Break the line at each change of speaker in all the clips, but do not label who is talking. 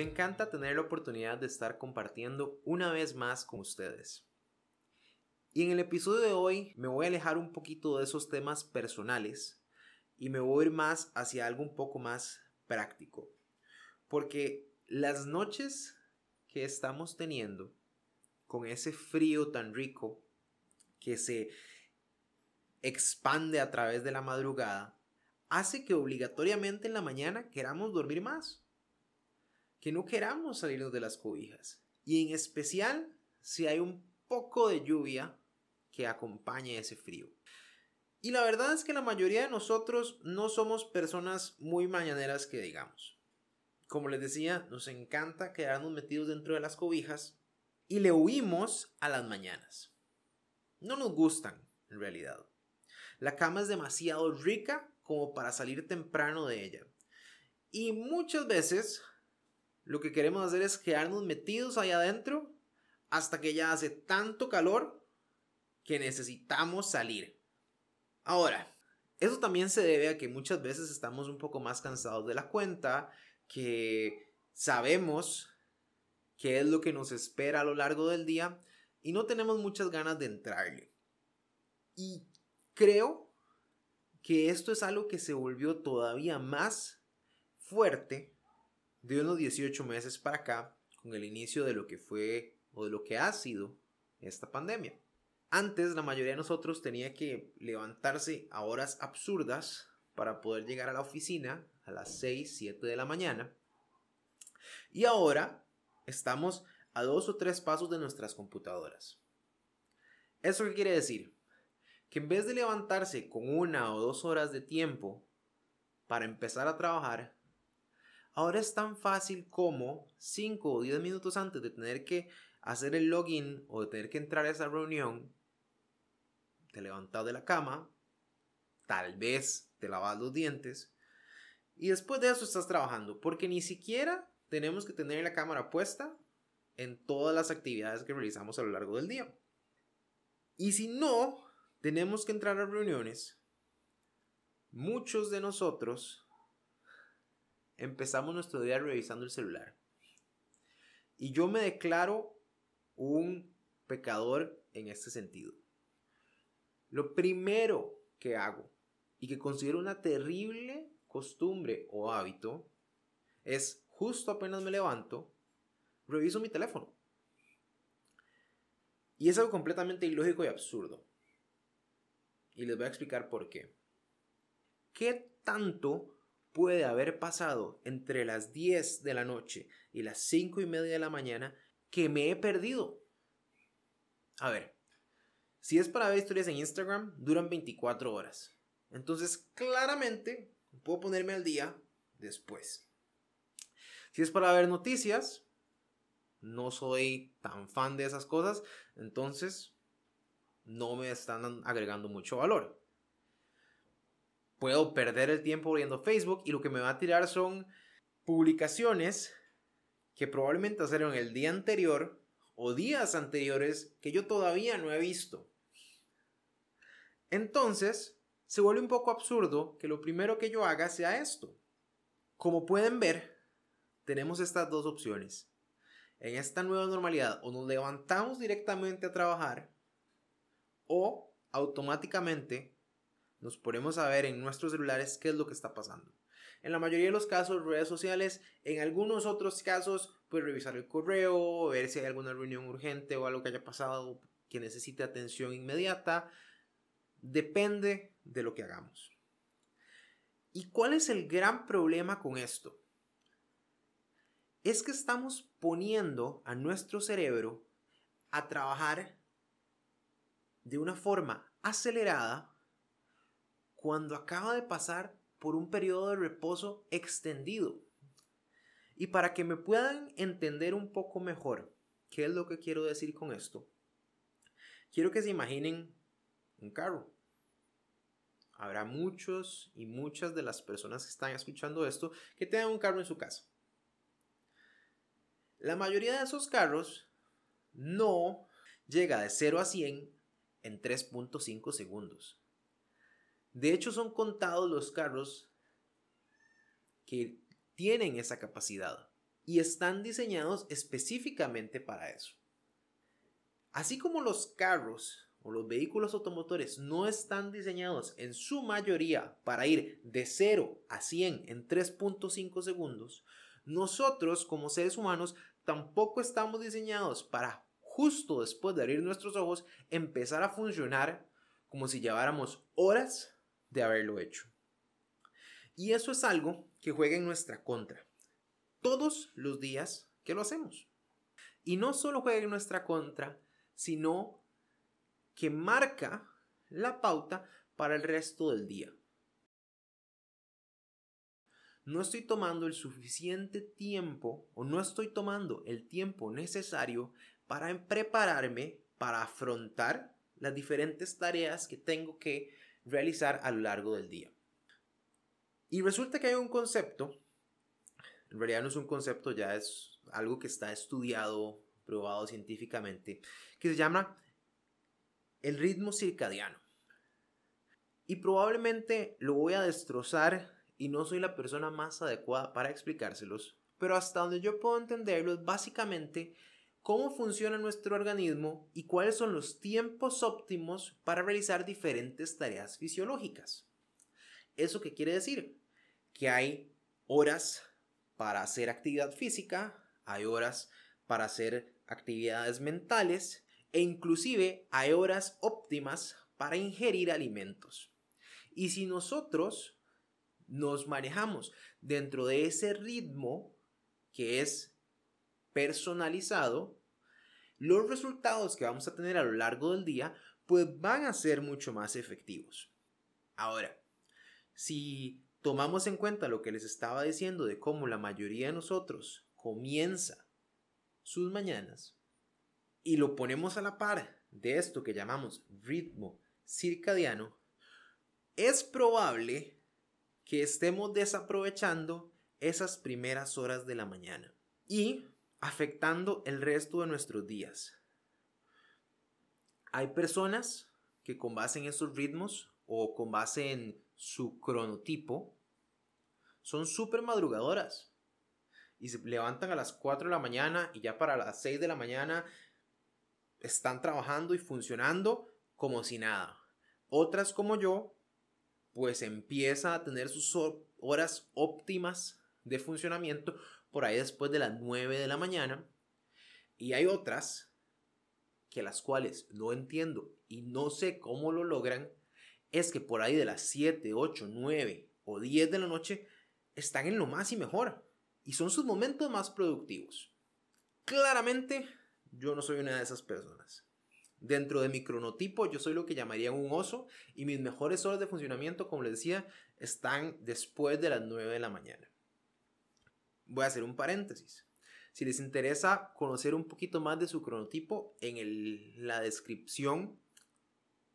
Me encanta tener la oportunidad de estar compartiendo una vez más con ustedes. Y en el episodio de hoy me voy a alejar un poquito de esos temas personales y me voy a ir más hacia algo un poco más práctico. Porque las noches que estamos teniendo con ese frío tan rico que se expande a través de la madrugada, hace que obligatoriamente en la mañana queramos dormir más, que no queramos salirnos de las cobijas. Y en especial si hay un poco de lluvia que acompañe ese frío. Y la verdad es que la mayoría de nosotros no somos personas muy mañaneras que digamos. Como les decía, nos encanta quedarnos metidos dentro de las cobijas y le huimos a las mañanas. No nos gustan, en realidad. La cama es demasiado rica como para salir temprano de ella. Y muchas veces lo que queremos hacer es quedarnos metidos ahí adentro hasta que ya hace tanto calor que necesitamos salir. Ahora, eso también se debe a que muchas veces estamos un poco más cansados de la cuenta, que sabemos qué es lo que nos espera a lo largo del día y no tenemos muchas ganas de entrarle. Y creo que esto es algo que se volvió todavía más fuerte de unos 18 meses para acá con el inicio de lo que fue o de lo que ha sido esta pandemia. Antes la mayoría de nosotros tenía que levantarse a horas absurdas para poder llegar a la oficina a las 6, 7 de la mañana. Y ahora estamos a dos o tres pasos de nuestras computadoras. ¿Eso qué quiere decir? que en vez de levantarse con una o dos horas de tiempo para empezar a trabajar, ahora es tan fácil como 5 o 10 minutos antes de tener que hacer el login o de tener que entrar a esa reunión, te levantas de la cama, tal vez te lavas los dientes y después de eso estás trabajando, porque ni siquiera tenemos que tener la cámara puesta en todas las actividades que realizamos a lo largo del día. Y si no, tenemos que entrar a reuniones, muchos de nosotros empezamos nuestro día revisando el celular. Y yo me declaro un pecador en este sentido. Lo primero que hago y que considero una terrible costumbre o hábito es justo apenas me levanto, reviso mi teléfono. Y es algo completamente ilógico y absurdo. Y les voy a explicar por qué. ¿Qué tanto puede haber pasado entre las 10 de la noche y las 5 y media de la mañana que me he perdido? A ver, si es para ver historias en Instagram, duran 24 horas. Entonces, claramente, puedo ponerme al día después. Si es para ver noticias, no soy tan fan de esas cosas, entonces no me están agregando mucho valor. Puedo perder el tiempo viendo Facebook y lo que me va a tirar son publicaciones que probablemente hicieron el día anterior o días anteriores que yo todavía no he visto. Entonces, se vuelve un poco absurdo que lo primero que yo haga sea esto. Como pueden ver, tenemos estas dos opciones. En esta nueva normalidad, o nos levantamos directamente a trabajar, o automáticamente nos ponemos a ver en nuestros celulares qué es lo que está pasando. En la mayoría de los casos, redes sociales, en algunos otros casos, pues revisar el correo, ver si hay alguna reunión urgente o algo que haya pasado que necesite atención inmediata. Depende de lo que hagamos. ¿Y cuál es el gran problema con esto? Es que estamos poniendo a nuestro cerebro a trabajar de una forma acelerada cuando acaba de pasar por un periodo de reposo extendido. Y para que me puedan entender un poco mejor qué es lo que quiero decir con esto, quiero que se imaginen un carro. Habrá muchos y muchas de las personas que están escuchando esto que tengan un carro en su casa. La mayoría de esos carros no llega de 0 a 100 en 3.5 segundos. De hecho, son contados los carros que tienen esa capacidad. y están diseñados específicamente para eso. Así como los carros o los vehículos automotores no están diseñados en su mayoría para ir de 0 a 100 en 3.5 segundos, nosotros como seres humanos tampoco estamos diseñados para justo después de abrir nuestros ojos empezar a funcionar como si lleváramos horas de haberlo hecho. Y eso es algo que juega en nuestra contra. Todos los días que lo hacemos. Y no solo juega en nuestra contra, sino que marca la pauta para el resto del día. No estoy tomando el suficiente tiempo o no estoy tomando el tiempo necesario para prepararme para afrontar las diferentes tareas que tengo que realizar a lo largo del día. Y resulta que hay un concepto, en realidad no es un concepto, ya es algo que está estudiado, probado científicamente, que se llama el ritmo circadiano. Y probablemente lo voy a destrozar y no soy la persona más adecuada para explicárselos, pero hasta donde yo puedo entenderlo es básicamente cómo funciona nuestro organismo y cuáles son los tiempos óptimos para realizar diferentes tareas fisiológicas. ¿Eso qué quiere decir? Que hay horas para hacer actividad física, hay horas para hacer actividades mentales e inclusive hay horas óptimas para ingerir alimentos. Y si nosotros nos manejamos dentro de ese ritmo que es personalizado, los resultados que vamos a tener a lo largo del día pues van a ser mucho más efectivos. Ahora, si tomamos en cuenta lo que les estaba diciendo de cómo la mayoría de nosotros comienza sus mañanas y lo ponemos a la par de esto que llamamos ritmo circadiano, es probable que estemos desaprovechando esas primeras horas de la mañana y afectando el resto de nuestros días. Hay personas que con base en esos ritmos o con base en su cronotipo son súper madrugadoras y se levantan a las 4 de la mañana y ya para las 6 de la mañana están trabajando y funcionando como si nada. Otras como yo, pues empieza a tener sus horas óptimas de funcionamiento por ahí después de las 9 de la mañana. Y hay otras que las cuales no entiendo y no sé cómo lo logran, es que por ahí de las 7, 8, 9 o 10 de la noche están en lo más y mejor y son sus momentos más productivos. Claramente yo no soy una de esas personas. Dentro de mi cronotipo, yo soy lo que llamaría un oso y mis mejores horas de funcionamiento, como les decía, están después de las 9 de la mañana. Voy a hacer un paréntesis. Si les interesa conocer un poquito más de su cronotipo, en la descripción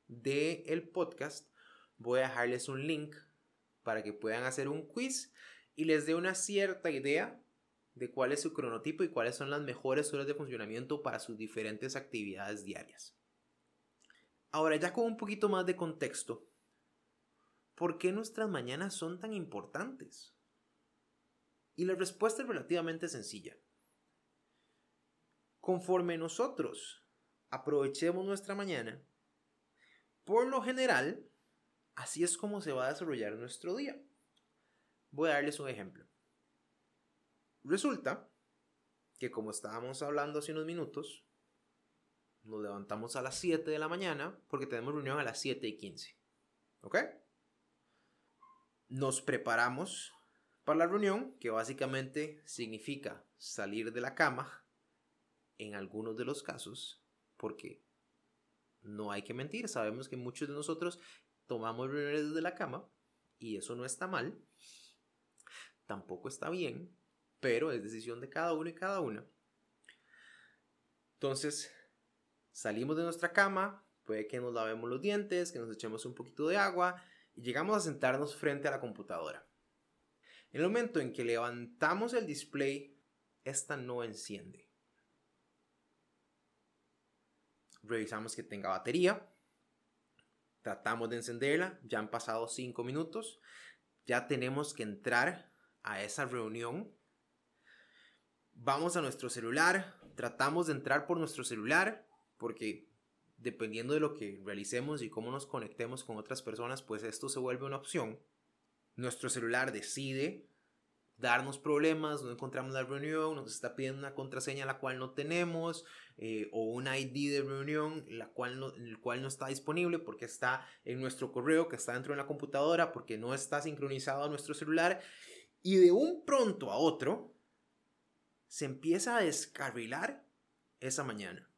del podcast voy a dejarles un link para que puedan hacer un quiz y les dé una cierta idea de cuál es su cronotipo y cuáles son las mejores horas de funcionamiento para sus diferentes actividades diarias. Ahora, ya con un poquito más de contexto, ¿por qué nuestras mañanas son tan importantes? Y la respuesta es relativamente sencilla. Conforme nosotros aprovechemos nuestra mañana, por lo general, así es como se va a desarrollar nuestro día. Voy a darles un ejemplo. Resulta que como estábamos hablando hace unos minutos, nos levantamos a las 7 de la mañana porque tenemos reunión a las 7 y 15. ¿Ok? Nos preparamos para la reunión, que básicamente significa salir de la cama, en algunos de los casos, porque no hay que mentir, sabemos que muchos de nosotros tomamos reuniones desde la cama y eso no está mal, tampoco está bien, pero es decisión de cada uno y cada una. Entonces, salimos de nuestra cama, puede que nos lavemos los dientes, que nos echemos un poquito de agua y llegamos a sentarnos frente a la computadora. En el momento en que levantamos el display, esta no enciende. Revisamos que tenga batería. Tratamos de encenderla. Ya han pasado 5 minutos. Ya tenemos que entrar a esa reunión vamos a nuestro celular, tratamos de entrar por nuestro celular, porque dependiendo de lo que realicemos y cómo nos conectemos con otras personas, pues esto se vuelve una opción. Nuestro celular decide darnos problemas, no encontramos la reunión, nos está pidiendo una contraseña la cual no tenemos, eh, o un ID de reunión la cual no, el cual no está disponible porque está en nuestro correo, que está dentro de la computadora, porque no está sincronizado a nuestro celular, y de un pronto a otro se empieza a descarrilar esa mañana.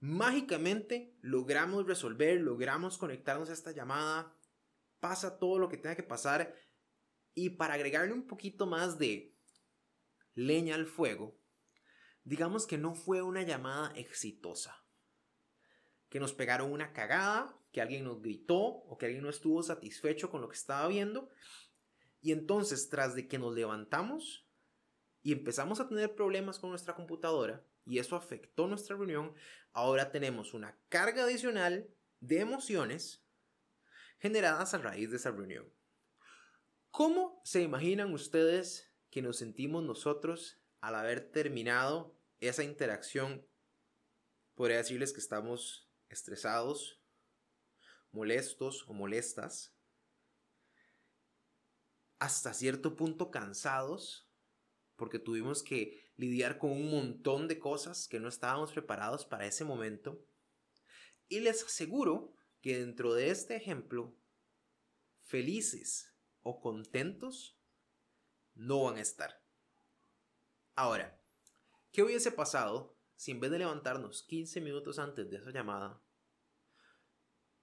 Mágicamente logramos resolver, logramos conectarnos a esta llamada, pasa todo lo que tenga que pasar y para agregarle un poquito más de leña al fuego, digamos que no fue una llamada exitosa. Que nos pegaron una cagada, que alguien nos gritó o que alguien no estuvo satisfecho con lo que estaba viendo. Y entonces, tras de que nos levantamos y empezamos a tener problemas con nuestra computadora, y eso afectó nuestra reunión, ahora tenemos una carga adicional de emociones generadas a raíz de esa reunión. ¿Cómo se imaginan ustedes que nos sentimos nosotros al haber terminado esa interacción? Podría decirles que estamos estresados, molestos o molestas, hasta cierto punto cansados, porque tuvimos que lidiar con un montón de cosas que no estábamos preparados para ese momento. Y les aseguro que dentro de este ejemplo, felices o contentos no van a estar. Ahora, ¿qué hubiese pasado si en vez de levantarnos 15 minutos antes de esa llamada,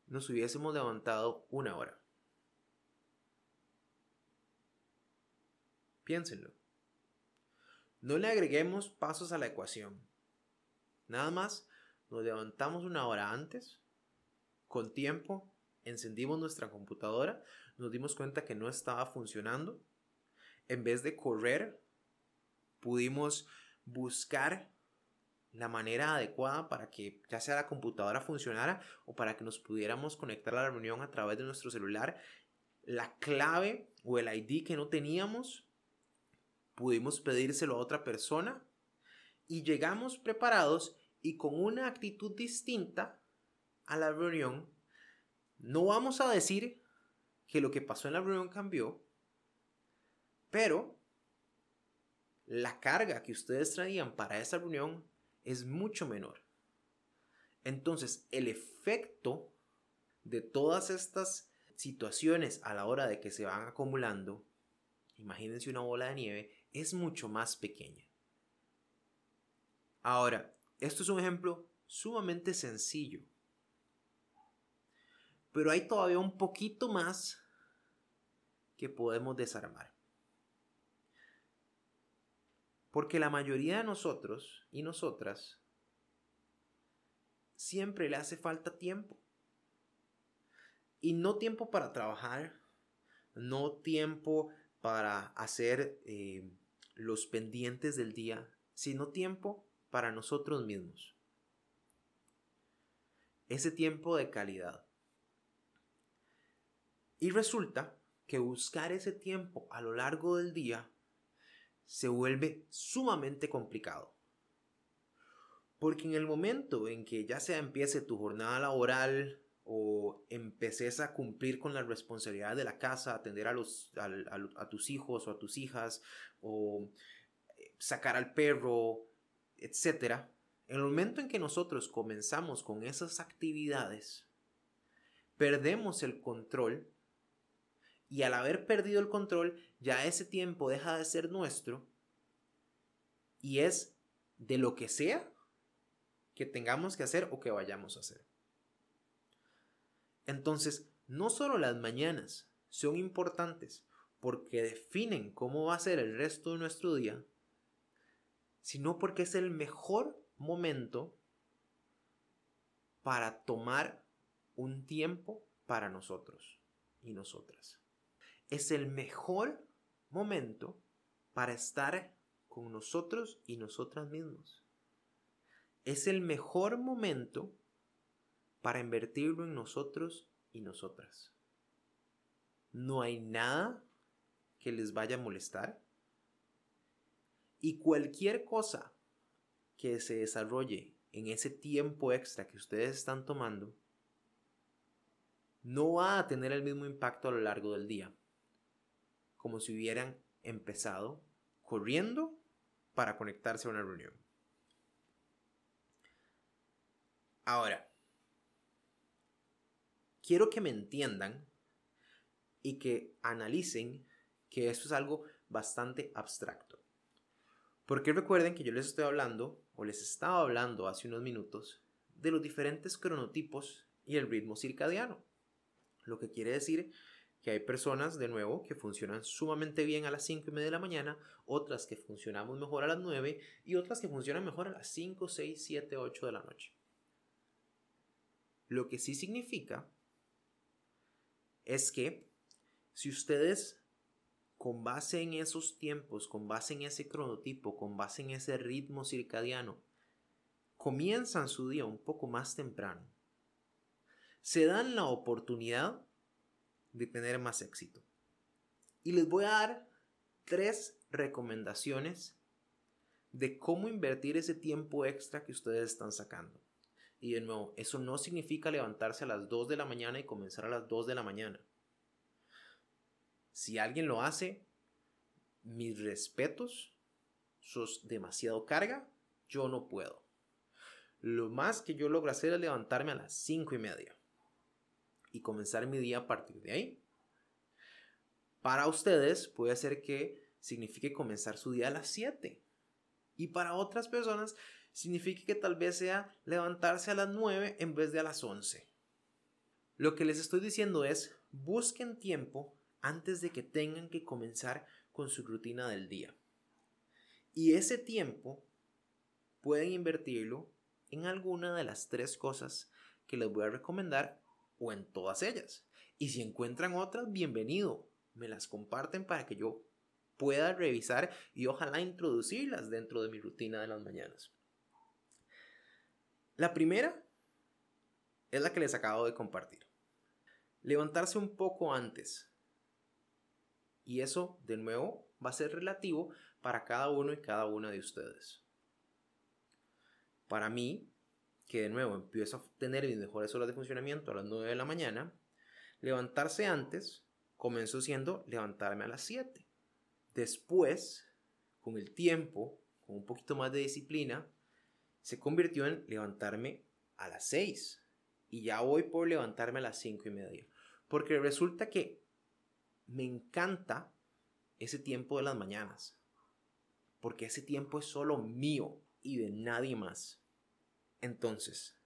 nos hubiésemos levantado una hora? Piénsenlo. No le agreguemos pasos a la ecuación. Nada más nos levantamos una hora antes, con tiempo, encendimos nuestra computadora, nos dimos cuenta que no estaba funcionando. En vez de correr, pudimos buscar la manera adecuada para que ya sea la computadora funcionara o para que nos pudiéramos conectar a la reunión a través de nuestro celular. La clave o el ID que no teníamos, pudimos pedírselo a otra persona y llegamos preparados y con una actitud distinta a la reunión. No vamos a decir que lo que pasó en la reunión cambió, pero la carga que ustedes traían para esa reunión es mucho menor. Entonces, el efecto de todas estas situaciones a la hora de que se van acumulando, imagínense una bola de nieve, es mucho más pequeña. Ahora, esto es un ejemplo sumamente sencillo pero hay todavía un poquito más que podemos desarmar. Porque la mayoría de nosotros y nosotras siempre le hace falta tiempo. Y no tiempo para trabajar, no tiempo para hacer eh, los pendientes del día, sino tiempo para nosotros mismos. Ese tiempo de calidad. Y resulta que buscar ese tiempo a lo largo del día se vuelve sumamente complicado. Porque en el momento en que ya sea empiece tu jornada laboral o empeces a cumplir con las responsabilidades de la casa, atender a, a, tus hijos o a tus hijas, o eh, sacar al perro, etc., en el momento en que nosotros comenzamos con esas actividades, perdemos el control y al haber perdido el control, ya ese tiempo deja de ser nuestro y es de lo que sea que tengamos que hacer o que vayamos a hacer. Entonces, no solo las mañanas son importantes porque definen cómo va a ser el resto de nuestro día, sino porque es el mejor momento para tomar un tiempo para nosotros y nosotras es el mejor momento para estar con nosotros y nosotras mismos. Es el mejor momento para invertirlo en nosotros y nosotras. No hay nada que les vaya a molestar. Y cualquier cosa que se desarrolle en ese tiempo extra que ustedes están tomando, no va a tener el mismo impacto a lo largo del día, como si hubieran empezado corriendo para conectarse a una reunión. Ahora, quiero que me entiendan y que analicen que esto es algo bastante abstracto. Porque recuerden que yo les estoy hablando, o les estaba hablando hace unos minutos, de los diferentes cronotipos y el ritmo circadiano. Lo que quiere decir que hay personas, de nuevo, que funcionan sumamente bien a las 5 y media de la mañana, otras que funcionamos mejor a las 9 y otras que funcionan mejor a las 5, 6, 7, 8 de la noche. Lo que sí significa es que si ustedes con base en esos tiempos, con base en ese cronotipo, con base en ese ritmo circadiano, comienzan su día un poco más temprano, se dan la oportunidad de tener más éxito. Y les voy a dar tres recomendaciones de cómo invertir ese tiempo extra que ustedes están sacando. Y de nuevo, eso no significa levantarse a las 2 de la mañana y comenzar a las 2 de la mañana. Si alguien lo hace, mis respetos, sos demasiado carga, yo no puedo. Lo más que yo logro hacer es levantarme a las 5 y media y comenzar mi día a partir de ahí. Para ustedes puede ser que signifique comenzar su día a las 7. Y para otras personas signifique que tal vez sea levantarse a las 9 en vez de a las 11. Lo que les estoy diciendo es, busquen tiempo antes de que tengan que comenzar con su rutina del día. Y ese tiempo pueden invertirlo en alguna de las tres cosas que les voy a recomendar o en todas ellas. Y si encuentran otras, bienvenido. Me las comparten para que yo pueda revisar y ojalá introducirlas dentro de mi rutina de las mañanas. La primera es la que les acabo de compartir. Levantarse un poco antes y eso, de nuevo, va a ser relativo para cada uno y cada una de ustedes. Para mí, que de nuevo empiezo a tener mis mejores horas de funcionamiento a las 9 de la mañana, levantarse antes comenzó siendo levantarme a las 7. Después, con el tiempo, con un poquito más de disciplina, se convirtió en levantarme a las 6. Y ya voy por levantarme a las 5 y media. Porque resulta que me encanta ese tiempo de las mañanas, porque ese tiempo es solo mío y de nadie más. Entonces,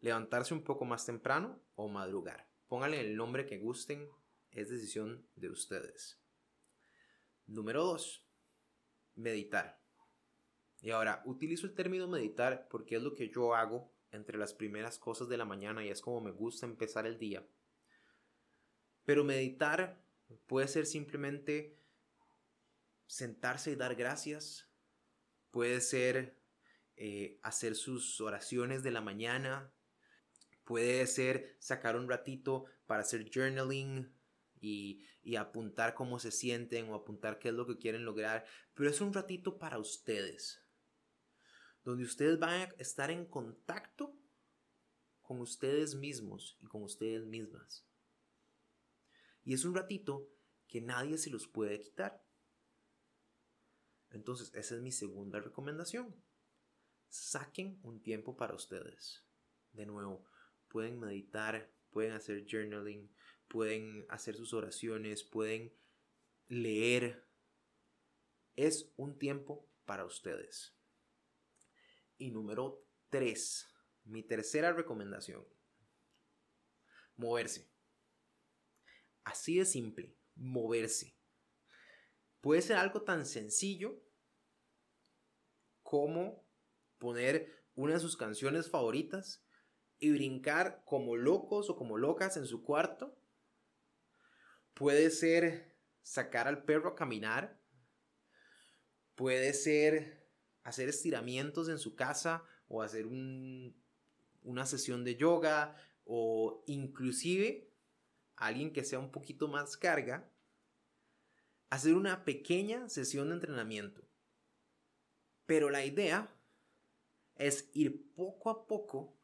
levantarse un poco más temprano o madrugar. Pónganle el nombre que gusten, es decisión de ustedes. Número 2. Meditar. Y ahora, utilizo el término meditar porque es lo que yo hago entre las primeras cosas de la mañana y es como me gusta empezar el día. Pero meditar Puede ser simplemente sentarse y dar gracias. Puede ser eh, hacer sus oraciones de la mañana. Puede ser sacar un ratito para hacer journaling y, y, apuntar cómo se sienten o apuntar qué es lo que quieren lograr. Pero es un ratito para ustedes. Donde ustedes van a estar en contacto con ustedes mismos y con ustedes mismas. Y es un ratito que nadie se los puede quitar. Entonces, esa es mi segunda recomendación. Saquen un tiempo para ustedes. De nuevo, pueden meditar, pueden hacer journaling, pueden hacer sus oraciones, pueden leer. Es un tiempo para ustedes. Y número tres, mi tercera recomendación. Moverse. Así de simple, moverse. Puede ser algo tan sencillo como poner una de sus canciones favoritas y brincar como locos o como locas en su cuarto. Puede ser sacar al perro a caminar. Puede ser hacer estiramientos en su casa o hacer una sesión de yoga o inclusive alguien que sea un poquito más carga, hacer una pequeña sesión de entrenamiento. Pero la idea es ir poco a poco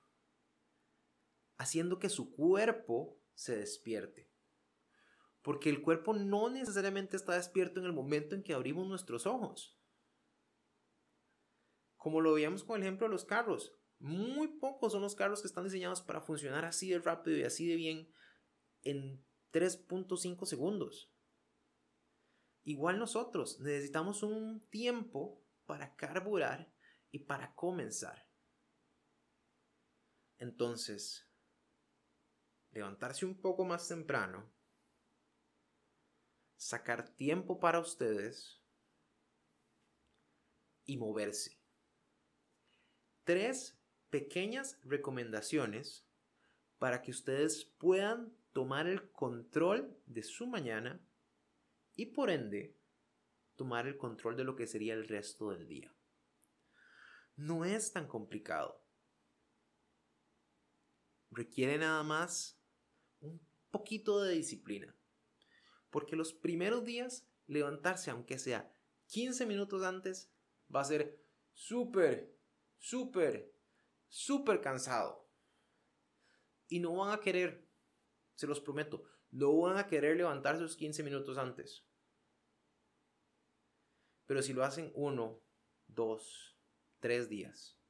haciendo que su cuerpo se despierte. Porque el cuerpo no necesariamente está despierto en el momento en que abrimos nuestros ojos. Como lo veíamos con el ejemplo de los carros. Muy pocos son los carros que están diseñados para funcionar así de rápido y así de bien en 3.5 segundos. Igual nosotros necesitamos un tiempo para carburar y para comenzar. Entonces, levantarse un poco más temprano, sacar tiempo para ustedes y moverse. Tres pequeñas recomendaciones para que ustedes puedan tomar el control de su mañana y por ende tomar el control de lo que sería el resto del día. No es tan complicado. Requiere nada más un poquito de disciplina. Porque los primeros días levantarse, aunque sea 15 minutos antes, va a ser súper, súper, súper cansado. Y no van a querer, se los prometo, no van a querer levantarse los 15 minutos antes. Pero si lo hacen uno, dos, tres días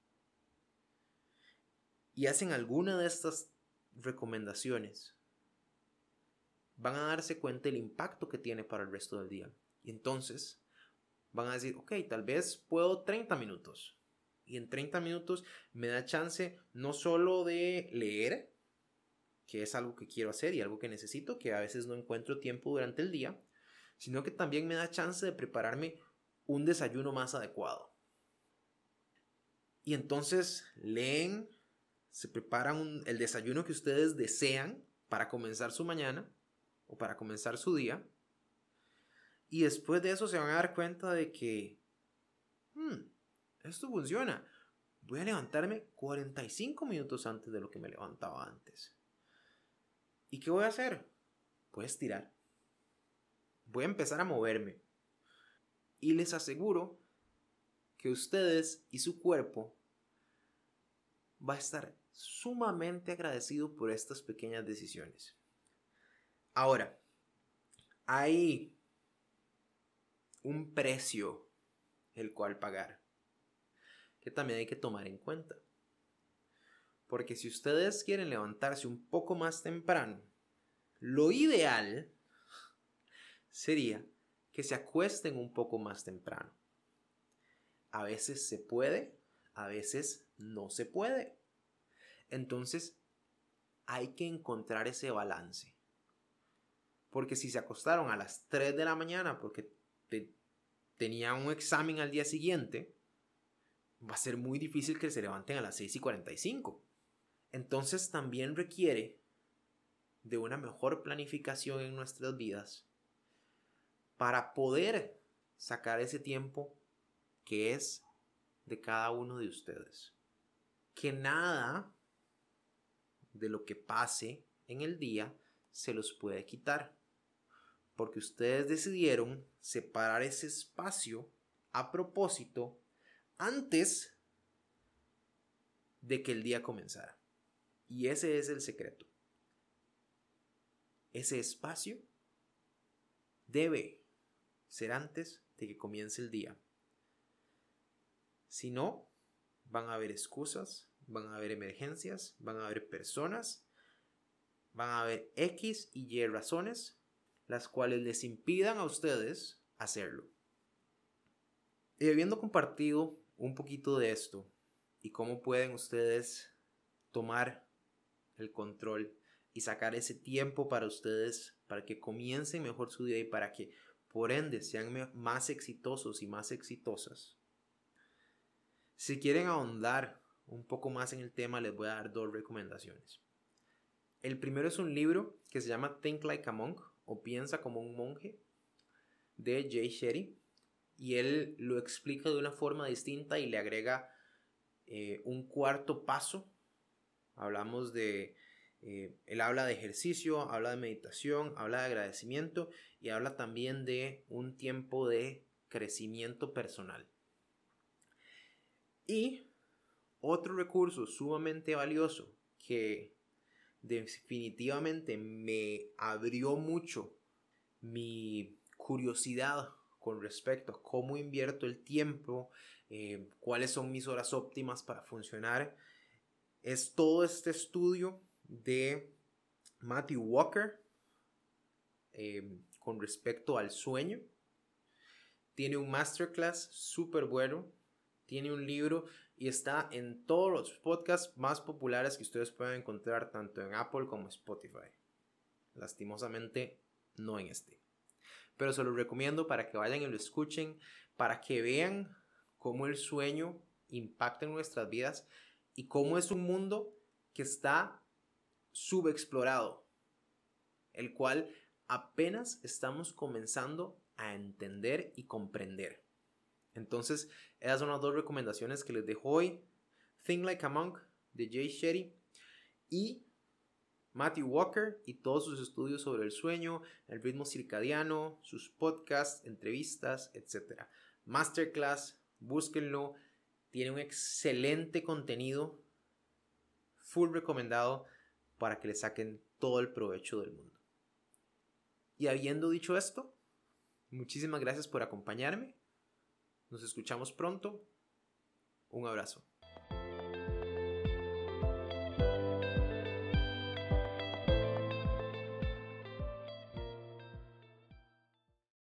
y hacen alguna de estas recomendaciones, van a darse cuenta del impacto que tiene para el resto del día. Y entonces van a decir, ok, tal vez puedo 30 minutos. Y en 30 minutos me da chance no solo de leer, que es algo que quiero hacer y algo que necesito, que a veces no encuentro tiempo durante el día, sino que también me da chance de prepararme un desayuno más adecuado. Y entonces leen, se preparan el desayuno que ustedes desean para comenzar su mañana o para comenzar su día. Y después de eso se van a dar cuenta de que, hmm, esto funciona. Voy a levantarme 45 minutos antes de lo que me levantaba antes. ¿Y qué voy a hacer? Voy a estirar. Voy a empezar a moverme. Y les aseguro que ustedes y su cuerpo va a estar sumamente agradecido por estas pequeñas decisiones. Ahora, hay un precio el cual pagar que también hay que tomar en cuenta. Porque si ustedes quieren levantarse un poco más temprano, lo ideal sería que se acuesten un poco más temprano. A veces se puede, a veces no se puede. Entonces, hay que encontrar ese balance. Porque si se acostaron a las 3 de la mañana porque tenían un examen al día siguiente, va a ser muy difícil que se levanten a las 6 y 45. Entonces también requiere de una mejor planificación en nuestras vidas para poder sacar ese tiempo que es de cada uno de ustedes. Que nada de lo que pase en el día se los puede quitar. Porque ustedes decidieron separar ese espacio a propósito antes de que el día comenzara. Y ese es el secreto. Ese espacio debe ser antes de que comience el día. Si no, van a haber excusas, van a haber emergencias, van a haber personas, van a haber X y Y razones las cuales les impidan a ustedes hacerlo. Y habiendo compartido un poquito de esto y cómo pueden ustedes tomar el control y sacar ese tiempo para ustedes, para que comiencen mejor su día y para que por ende sean más exitosos y más exitosas. Si quieren ahondar un poco más en el tema, les voy a dar dos recomendaciones. El primero es un libro que se llama Think Like a Monk o Piensa como un monje de Jay Shetty y él lo explica de una forma distinta y le agrega eh, un cuarto paso. Hablamos de, eh, él habla de ejercicio, habla de meditación, habla de agradecimiento y habla también de un tiempo de crecimiento personal. Y otro recurso sumamente valioso que definitivamente me abrió mucho mi curiosidad con respecto a cómo invierto el tiempo, eh, cuáles son mis horas óptimas para funcionar, es todo este estudio de Matthew Walker eh, con respecto al sueño. Tiene un masterclass súper bueno, tiene un libro y está en todos los podcasts más populares que ustedes pueden encontrar tanto en Apple como Spotify. Lastimosamente, no en este. Pero se lo recomiendo para que vayan y lo escuchen, para que vean cómo el sueño impacta en nuestras vidas y cómo es un mundo que está subexplorado, el cual apenas estamos comenzando a entender y comprender. Entonces, esas son las dos recomendaciones que les dejo hoy. Think Like a Monk de Jay Shetty y Matthew Walker y todos sus estudios sobre el sueño, el ritmo circadiano, sus podcasts, entrevistas, etc. Masterclass, búsquenlo. Tiene un excelente contenido, full recomendado para que le saquen todo el provecho del mundo. Y habiendo dicho esto, muchísimas gracias por acompañarme nos escuchamos pronto. Un abrazo.